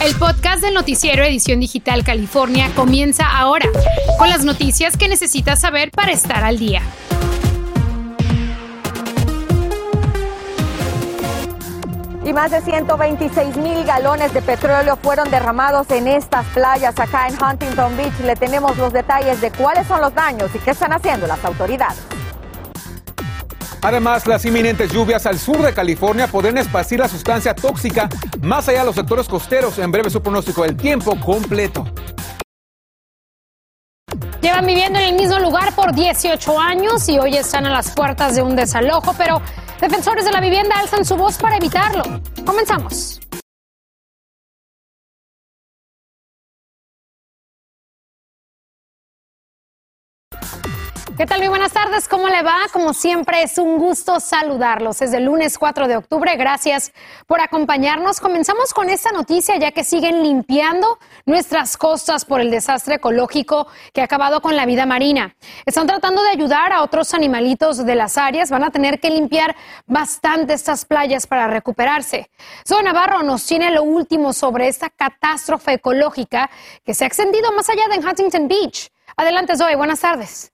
El podcast del noticiero Edición Digital California comienza ahora, con las noticias que necesitas saber para estar al día. Y más de 126 mil galones de petróleo fueron derramados en estas playas acá en Huntington Beach. Le tenemos los detalles de cuáles son los daños y qué están haciendo las autoridades. Además, las inminentes lluvias al sur de California podrían esparcir la sustancia tóxica más allá de los sectores costeros. En breve su pronóstico del tiempo completo. Llevan viviendo en el mismo lugar por 18 años y hoy están a las puertas de un desalojo, pero defensores de la vivienda alzan su voz para evitarlo. Comenzamos. ¿Qué tal? Muy buenas tardes, ¿cómo le va? Como siempre es un gusto saludarlos. Es el lunes 4 de octubre, gracias por acompañarnos. Comenzamos con esta noticia ya que siguen limpiando nuestras costas por el desastre ecológico que ha acabado con la vida marina. Están tratando de ayudar a otros animalitos de las áreas, van a tener que limpiar bastante estas playas para recuperarse. Zoe Navarro nos tiene lo último sobre esta catástrofe ecológica que se ha extendido más allá de Huntington Beach. Adelante Zoe, buenas tardes.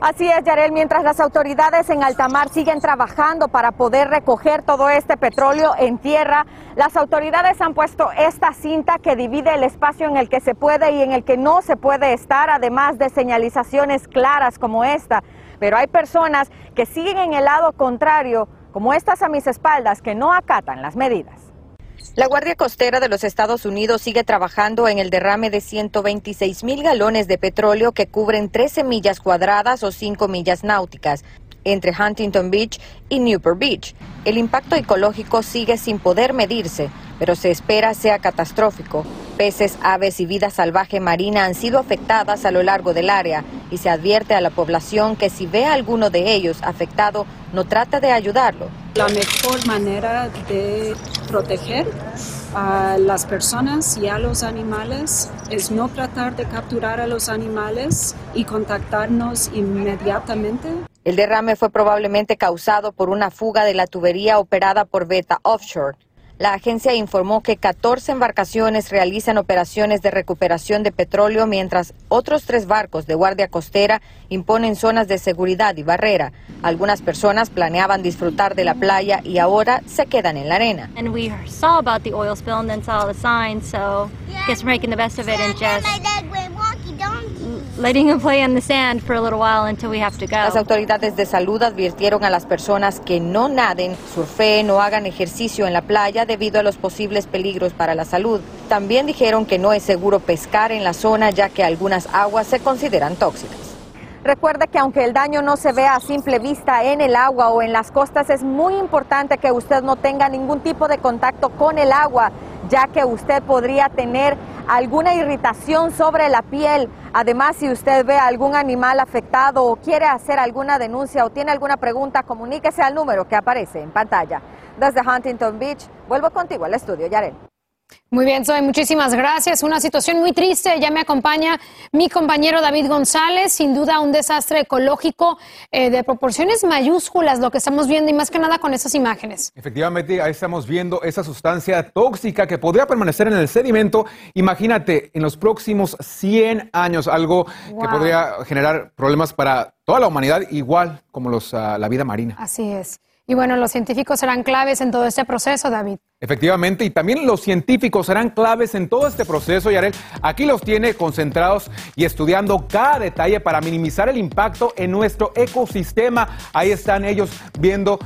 Así es, Yarel, mientras las autoridades en alta mar siguen trabajando para poder recoger todo este petróleo en tierra, las autoridades han puesto esta cinta que divide el espacio en el que se puede y en el que no se puede estar, además de señalizaciones claras como esta. Pero hay personas que siguen en el lado contrario, como estas a mis espaldas, que no acatan las medidas. La Guardia Costera de los Estados Unidos sigue trabajando en el derrame de 126 mil galones de petróleo que cubren 13 millas cuadradas o 5 millas náuticas entre Huntington Beach y Newport Beach. El impacto ecológico sigue sin poder medirse, pero se espera sea catastrófico. Peces, aves y vida salvaje marina han sido afectadas a lo largo del área y se advierte a la población que si ve a alguno de ellos afectado, no trate de ayudarlo. La mejor manera de proteger a las personas y a los animales es no tratar de capturar a los animales y contactarnos inmediatamente. El derrame fue probablemente causado por una fuga de la tubería operada por Beta Offshore. La agencia informó que 14 embarcaciones realizan operaciones de recuperación de petróleo mientras otros tres barcos de guardia costera imponen zonas de seguridad y barrera. Algunas personas planeaban disfrutar de la playa y ahora se quedan en la arena. Las autoridades de salud advirtieron a las personas que no naden, surfeen o hagan ejercicio en la playa debido a los posibles peligros para la salud. También dijeron que no es seguro pescar en la zona ya que algunas aguas se consideran tóxicas. Recuerde que aunque el daño no se vea a simple vista en el agua o en las costas, es muy importante que usted no tenga ningún tipo de contacto con el agua, ya que usted podría tener alguna irritación sobre la piel. Además, si usted ve algún animal afectado o quiere hacer alguna denuncia o tiene alguna pregunta, comuníquese al número que aparece en pantalla. Desde Huntington Beach, vuelvo contigo al estudio, Yarel. Muy bien, Zoe, muchísimas gracias. Una situación muy triste. Ya me acompaña mi compañero David González. Sin duda, un desastre ecológico eh, de proporciones mayúsculas, lo que estamos viendo y más que nada con esas imágenes. Efectivamente, ahí estamos viendo esa sustancia tóxica que podría permanecer en el sedimento. Imagínate, en los próximos 100 años, algo que podría generar problemas para toda la humanidad, igual como los, ah, la vida marina. Así es. Y bueno, los científicos serán claves en todo este proceso, David. Efectivamente, y también los científicos serán claves en todo este proceso, Yarel. Aquí los tiene concentrados y estudiando cada detalle para minimizar el impacto en nuestro ecosistema. Ahí están ellos viendo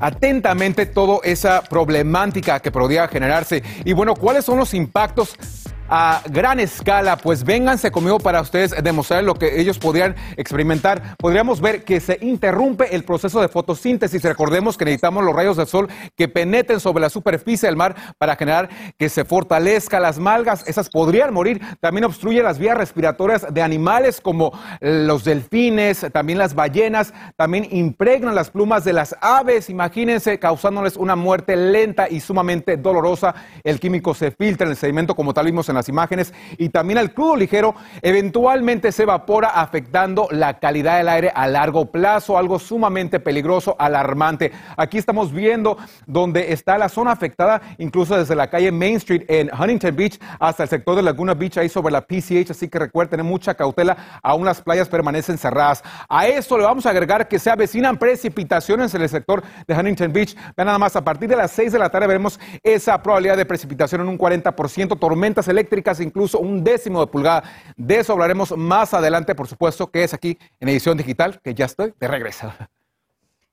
atentamente toda esa problemática que podría generarse. Y bueno, ¿cuáles son los impactos a gran escala, pues vénganse conmigo para ustedes demostrar lo que ellos podrían experimentar. Podríamos ver que se interrumpe el proceso de fotosíntesis. Recordemos que necesitamos los rayos del sol que penetren sobre la superficie del mar para generar que se fortalezca las malgas. Esas podrían morir. También obstruye las vías respiratorias de animales como los delfines, también las ballenas. También impregnan las plumas de las aves. Imagínense causándoles una muerte lenta y sumamente dolorosa. El químico se filtra en el sedimento como tal vimos en las imágenes, y también el crudo ligero eventualmente se evapora afectando la calidad del aire a largo plazo, algo sumamente peligroso, alarmante. Aquí estamos viendo donde está la zona afectada, incluso desde la calle Main Street en Huntington Beach hasta el sector de Laguna Beach, ahí sobre la PCH, así que recuerden tener mucha cautela, aún las playas permanecen cerradas. A esto le vamos a agregar que se avecinan precipitaciones en el sector de Huntington Beach. Vean nada más, a partir de las 6 de la tarde veremos esa probabilidad de precipitación en un 40%, tormentas eléctricas incluso un décimo de pulgada. De eso hablaremos más adelante, por supuesto, que es aquí en edición digital, que ya estoy de regreso.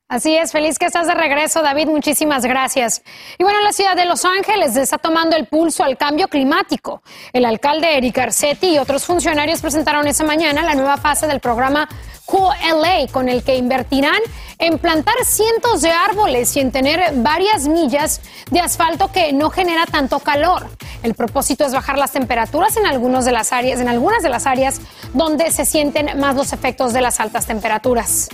Así es, feliz que estás de regreso, David. Muchísimas gracias. Y bueno, la ciudad de Los Ángeles está tomando el pulso al cambio climático. El alcalde Eric Garcetti y otros funcionarios presentaron esa mañana la nueva fase del programa QLA, con el que invertirán en plantar cientos de árboles y en tener varias millas de asfalto que no genera tanto calor. El propósito es bajar las temperaturas en algunas de las áreas, en algunas de las áreas donde se sienten más los efectos de las altas temperaturas.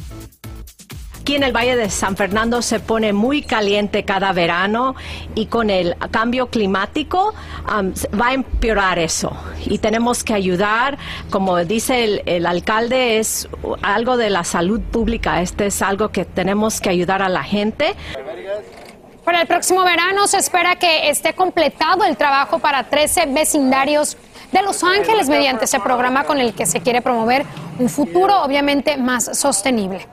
Aquí en el Valle de San Fernando se pone muy caliente cada verano y con el cambio climático va a empeorar eso. Y tenemos que ayudar, como dice el, el, alcalde, es algo de la salud pública. Este es algo que tenemos que ayudar a la gente. Para el próximo verano se espera que esté completado el trabajo para 13 vecindarios de Los Ángeles mediante ese programa con el que se quiere promover un futuro obviamente más sostenible.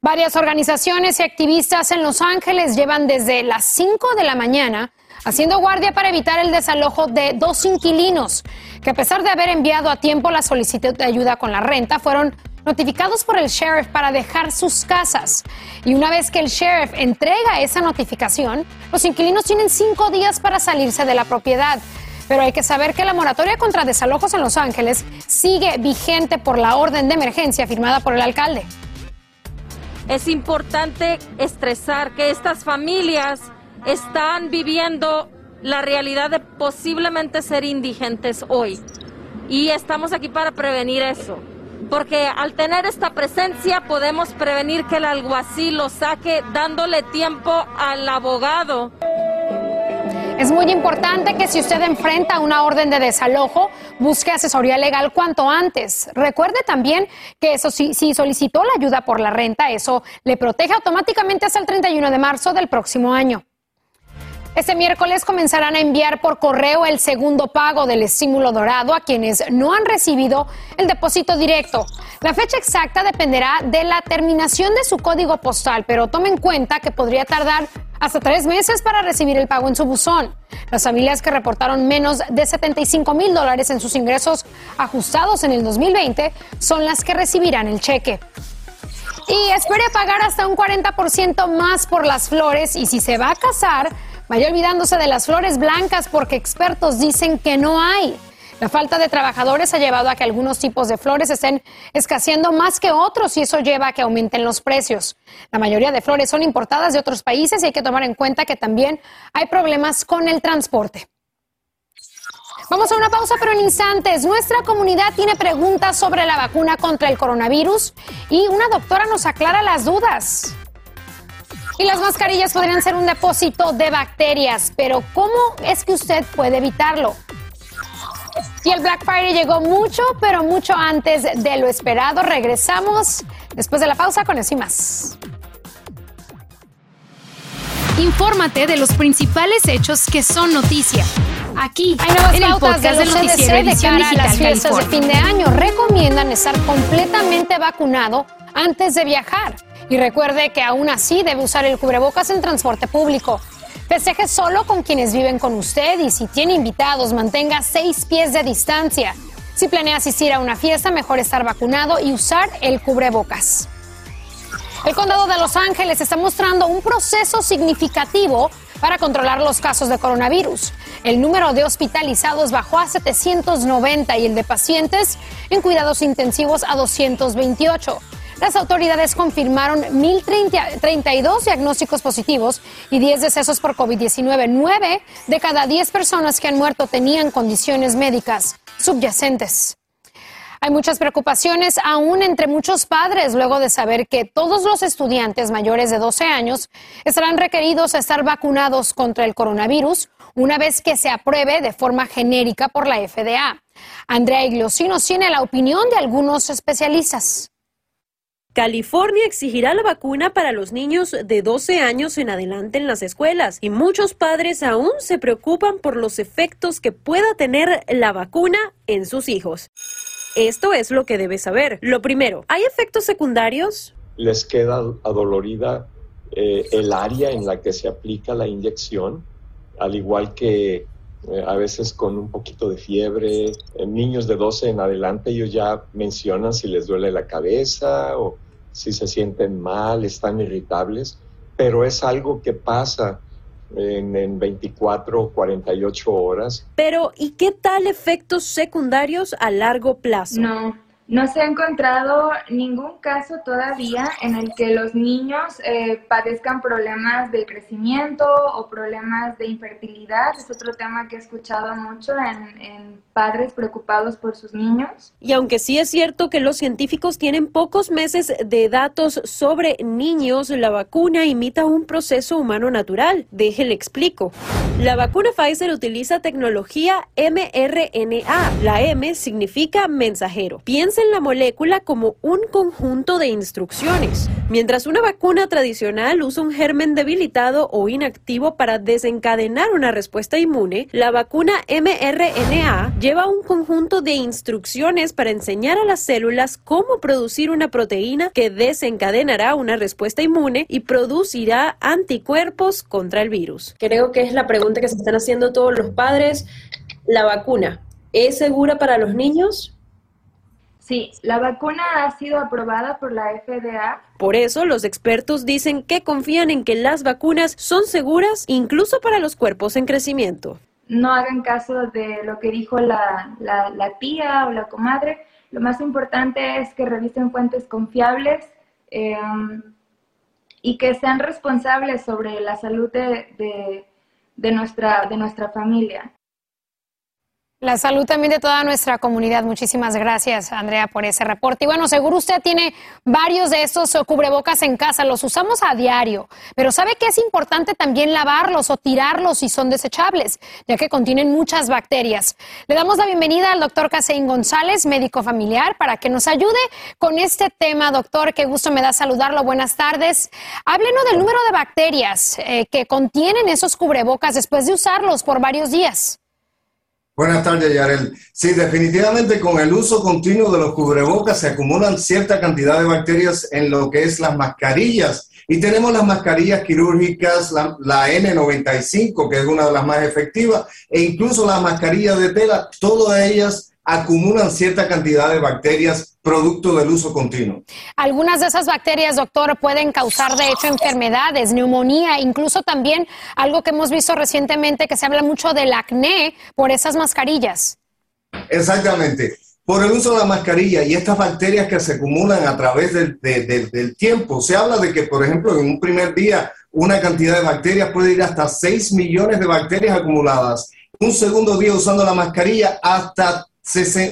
Varias organizaciones y activistas en Los Ángeles llevan desde las 5 de la mañana haciendo guardia para evitar el desalojo de dos inquilinos que a pesar de haber enviado a tiempo la solicitud de ayuda con la renta, fueron notificados por el sheriff para dejar sus casas. Y una vez que el sheriff entrega esa notificación, los inquilinos tienen cinco días para salirse de la propiedad. Pero hay que saber que la moratoria contra desalojos en Los Ángeles sigue vigente por la orden de emergencia firmada por el alcalde. Es importante estresar que estas familias están viviendo la realidad de posiblemente ser indigentes hoy. Y estamos aquí para prevenir eso. Porque al tener esta presencia podemos prevenir que el alguacil lo saque dándole tiempo al abogado. Es muy importante que si usted enfrenta una orden de desalojo, busque asesoría legal cuanto antes. Recuerde también que eso si, si solicitó la ayuda por la renta, eso le protege automáticamente hasta el 31 de marzo del próximo año. Este miércoles comenzarán a enviar por correo el segundo pago del estímulo dorado a quienes no han recibido el depósito directo. La fecha exacta dependerá de la terminación de su código postal, pero tome en cuenta que podría tardar hasta tres meses para recibir el pago en su buzón. Las familias que reportaron menos de 75 mil dólares en sus ingresos ajustados en el 2020 son las que recibirán el cheque. Y espere pagar hasta un 40% más por las flores y si se va a casar, vaya olvidándose de las flores blancas porque expertos dicen que no hay. La falta de trabajadores ha llevado a que algunos tipos de flores estén escaseando más que otros y eso lleva a que aumenten los precios. La mayoría de flores son importadas de otros países y hay que tomar en cuenta que también hay problemas con el transporte. Vamos a una pausa, pero en instantes. Nuestra comunidad tiene preguntas sobre la vacuna contra el coronavirus y una doctora nos aclara las dudas. Y las mascarillas podrían ser un depósito de bacterias, pero ¿cómo es que usted puede evitarlo? Y el Black Friday llegó mucho, pero mucho antes de lo esperado. Regresamos después de la pausa con eso y más. Infórmate de los principales hechos que son noticia. Aquí, Hay nuevas en el podcast de del noticiero CDC de Edición cara a las fiestas de fin de año. Recomiendan estar completamente vacunado antes de viajar. Y recuerde que aún así debe usar el cubrebocas en transporte público. Festeje solo con quienes viven con usted y si tiene invitados, mantenga seis pies de distancia. Si planea asistir a una fiesta, mejor estar vacunado y usar el cubrebocas. El condado de Los Ángeles está mostrando un proceso significativo para controlar los casos de coronavirus. El número de hospitalizados bajó a 790 y el de pacientes en cuidados intensivos a 228. Las autoridades confirmaron 1.032 diagnósticos positivos y 10 decesos por COVID-19. 9 de cada 10 personas que han muerto tenían condiciones médicas subyacentes. Hay muchas preocupaciones aún entre muchos padres luego de saber que todos los estudiantes mayores de 12 años estarán requeridos a estar vacunados contra el coronavirus una vez que se apruebe de forma genérica por la FDA. Andrea Iglesinos tiene la opinión de algunos especialistas. California exigirá la vacuna para los niños de 12 años en adelante en las escuelas y muchos padres aún se preocupan por los efectos que pueda tener la vacuna en sus hijos. Esto es lo que debes saber. Lo primero, ¿hay efectos secundarios? Les queda adolorida eh, el área en la que se aplica la inyección, al igual que eh, a veces con un poquito de fiebre. En niños de 12 en adelante ellos ya mencionan si les duele la cabeza o si se sienten mal, están irritables, pero es algo que pasa en, en 24 o 48 horas. Pero, ¿y qué tal efectos secundarios a largo plazo? No, no se ha encontrado ningún caso todavía en el que los niños eh, padezcan problemas de crecimiento o problemas de infertilidad. Es otro tema que he escuchado mucho en, padres preocupados por sus niños. Y aunque sí es cierto que los científicos tienen pocos meses de datos sobre niños, la vacuna imita un proceso humano natural. Déjele explico. La vacuna Pfizer utiliza tecnología mRNA. La M significa mensajero. Piensa en la molécula como un conjunto de instrucciones, mientras una vacuna tradicional usa un germen debilitado o inactivo para desencadenar una respuesta inmune, la vacuna mRNA lleva un conjunto de instrucciones para enseñar a las células cómo producir una proteína que desencadenará una respuesta inmune y producirá anticuerpos contra el virus. Creo que es la pregunta que se están haciendo todos los padres. La vacuna, ¿es segura para los niños? Sí, la vacuna ha sido aprobada por la FDA. Por eso los expertos dicen que confían en que las vacunas son seguras incluso para los cuerpos en crecimiento. No hagan caso de lo que dijo la, la, la tía o la comadre. Lo más importante es que revisen fuentes confiables eh, y que sean responsables sobre la salud de, de, de, nuestra, de nuestra familia. La salud también de toda nuestra comunidad. Muchísimas gracias, Andrea, por ese reporte. Y bueno, seguro usted tiene varios de estos cubrebocas en casa, los usamos a diario, pero sabe que es importante también lavarlos o tirarlos si son desechables, ya que contienen muchas bacterias. Le damos la bienvenida al doctor Caseín González, médico familiar, para que nos ayude con este tema. Doctor, qué gusto me da saludarlo. Buenas tardes. Háblenos del número de bacterias eh, que contienen esos cubrebocas después de usarlos por varios días. Buenas tardes, Yarel. Sí, definitivamente con el uso continuo de los cubrebocas se acumulan cierta cantidad de bacterias en lo que es las mascarillas. Y tenemos las mascarillas quirúrgicas, la, la, N95, que es una de las más efectivas, e incluso las mascarillas de tela, todas ellas acumulan cierta cantidad de bacterias producto del uso continuo. Algunas de esas bacterias, doctor, pueden causar de hecho enfermedades, neumonía, incluso también algo que hemos visto recientemente que se habla mucho del acné por esas mascarillas. Exactamente. Por el uso de la mascarilla y estas bacterias que se acumulan a través del, de, de, del tiempo. Se habla de que, por ejemplo, en un primer día una cantidad de bacterias puede ir hasta 6 millones de bacterias acumuladas. Un segundo día usando la mascarilla hasta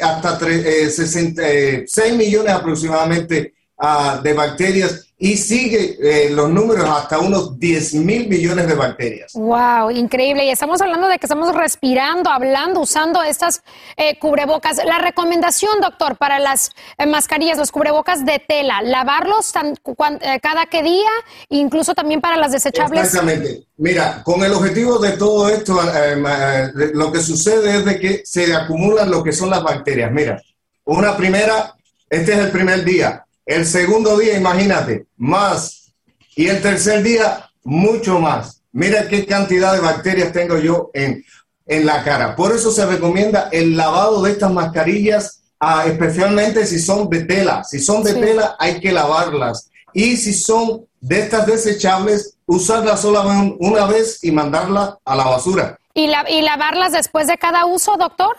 hasta 66 eh, millones aproximadamente uh, de bacterias y sigue eh, los números hasta unos 10 mil millones de bacterias. Wow, increíble. Y estamos hablando de que estamos respirando, hablando, usando estas eh, cubrebocas. La recomendación, doctor, para las eh, mascarillas, los cubrebocas de tela, lavarlos tan, cuan, eh, cada que día, incluso también para las desechables. Exactamente. Mira, con el objetivo de todo esto, lo que sucede es de que se acumulan lo que son las bacterias. Mira, una primera, este es el primer día el segundo día, imagínate, más. Y el tercer día, mucho más. Mira qué cantidad de bacterias tengo yo en, en la cara. Por eso se recomienda el lavado de estas mascarillas, uh, especialmente si son de tela. Si son de sí. tela, hay que lavarlas. Y si son de estas desechables, usarlas solamente una vez y mandarla a la basura. ¿Y, la, ¿Y lavarlas después de cada uso, doctor?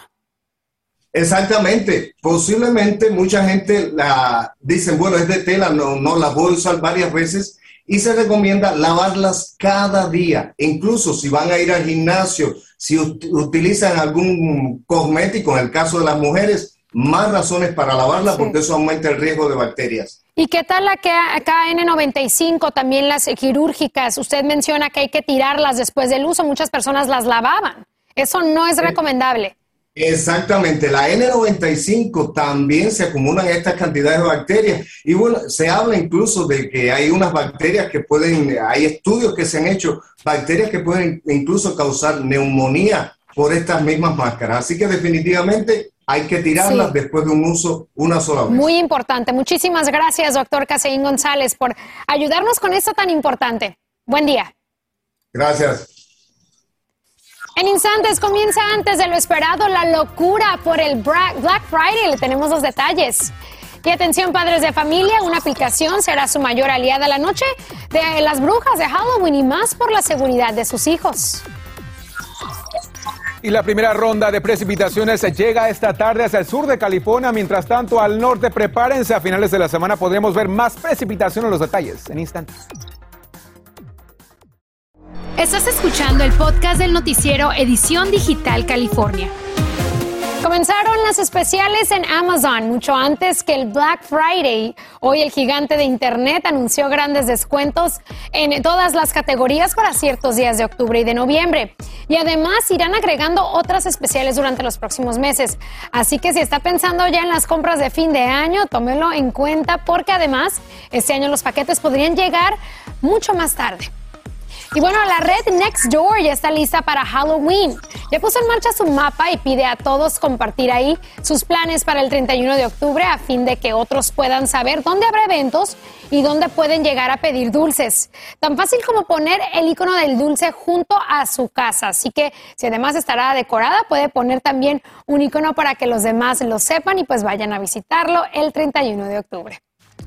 Exactamente. Posiblemente mucha gente la dicen, bueno, es de tela, no, no la voy a usar varias veces y se recomienda lavarlas cada día. Incluso si van a ir al gimnasio, si ut utilizan algún cosmético, en el caso de las mujeres, más razones para lavarla porque eso aumenta el riesgo de bacterias. ¿Y qué tal la KN95, también las quirúrgicas? Usted menciona que hay que tirarlas después del uso, muchas personas las lavaban. Eso no es recomendable. Exactamente, la N95 también se acumulan estas cantidades de bacterias y bueno, se habla incluso de que hay unas bacterias que pueden, hay estudios que se han hecho, bacterias que pueden incluso causar neumonía por estas mismas máscaras. Así que definitivamente hay que tirarlas después de un uso una sola vez. Muy importante. Muchísimas gracias, doctor Caseín González, por ayudarnos con esto tan importante. Buen día. Gracias. En instantes comienza antes de lo esperado la locura por el Black Friday. Le tenemos los detalles. Y atención padres de familia, una aplicación será su mayor aliada la noche de las brujas de Halloween y más por la seguridad de sus hijos. Y la primera ronda de precipitaciones llega esta tarde hacia el sur de California. Mientras tanto, al norte, prepárense. A finales de la semana podremos ver más precipitación en los detalles en instantes. Estás escuchando el podcast del noticiero Edición Digital California. Comenzaron las especiales en Amazon mucho antes que el Black Friday. Hoy el gigante de Internet anunció grandes descuentos en todas las categorías para ciertos días de octubre y de noviembre. Y además irán agregando otras especiales durante los próximos meses. Así que si está pensando ya en las compras de fin de año, tómelo en cuenta porque además este año los paquetes podrían llegar mucho más tarde. Y bueno, la red Nextdoor ya está lista para Halloween. Ya puso en marcha su mapa y pide a todos compartir ahí sus planes para el 31 de octubre a fin de que otros puedan saber dónde habrá eventos y dónde pueden llegar a pedir dulces. Tan fácil como poner el icono del dulce junto a su casa. Así que si además estará decorada, puede poner también un icono para que los demás lo sepan y pues vayan a visitarlo el 31 de octubre.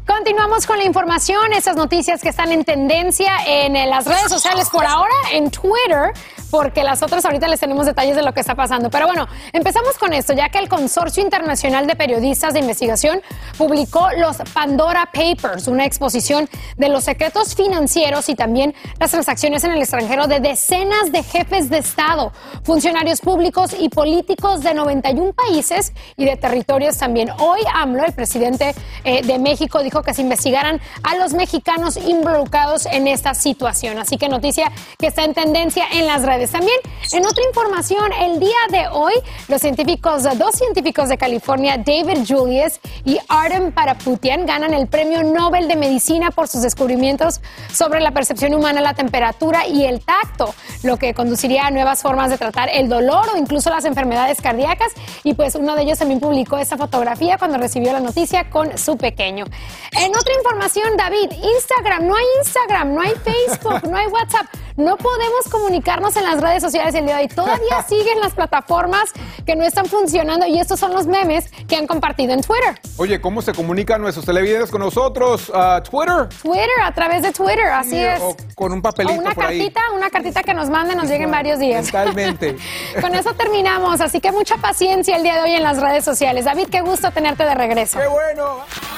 Continuamos con la información, esas noticias que están en tendencia en las redes sociales por ahora, en Twitter, porque las otras ahorita les tenemos detalles de lo que está pasando. Pero bueno, empezamos con esto, ya que el Consorcio Internacional de Periodistas de Investigación publicó los Pandora Papers, una exposición de los secretos financieros y también las transacciones en el extranjero de decenas de jefes de Estado, funcionarios públicos y políticos de 91 países y de territorios también. Hoy AMLO, el presidente eh, de México, dijo que se investigaran a los mexicanos involucrados en esta situación. Así que noticia que está en tendencia en las redes. También en otra información, el día de hoy, los científicos, dos científicos de California, David Julius y Artem Paraputian, ganan el Premio Nobel de Medicina por sus descubrimientos sobre la percepción humana, la temperatura y el tacto, lo que conduciría a nuevas formas de tratar el dolor o incluso las enfermedades cardíacas. Y pues uno de ellos también publicó esta fotografía cuando recibió la noticia con su pequeño. En otra información, David, Instagram, no hay Instagram, no hay Facebook, no hay WhatsApp. No podemos comunicarnos en las redes sociales el día de hoy. Todavía siguen las plataformas que no están funcionando y estos son los memes que han compartido en Twitter. Oye, ¿cómo se comunican nuestros televidentes con nosotros? Uh, ¿Twitter? Twitter, a través de Twitter, así es. O con un papelito o una por cartita, una cartita que nos manden, nos lleguen varios días. Totalmente. con eso terminamos, así que mucha paciencia el día de hoy en las redes sociales. David, qué gusto tenerte de regreso. ¡Qué bueno!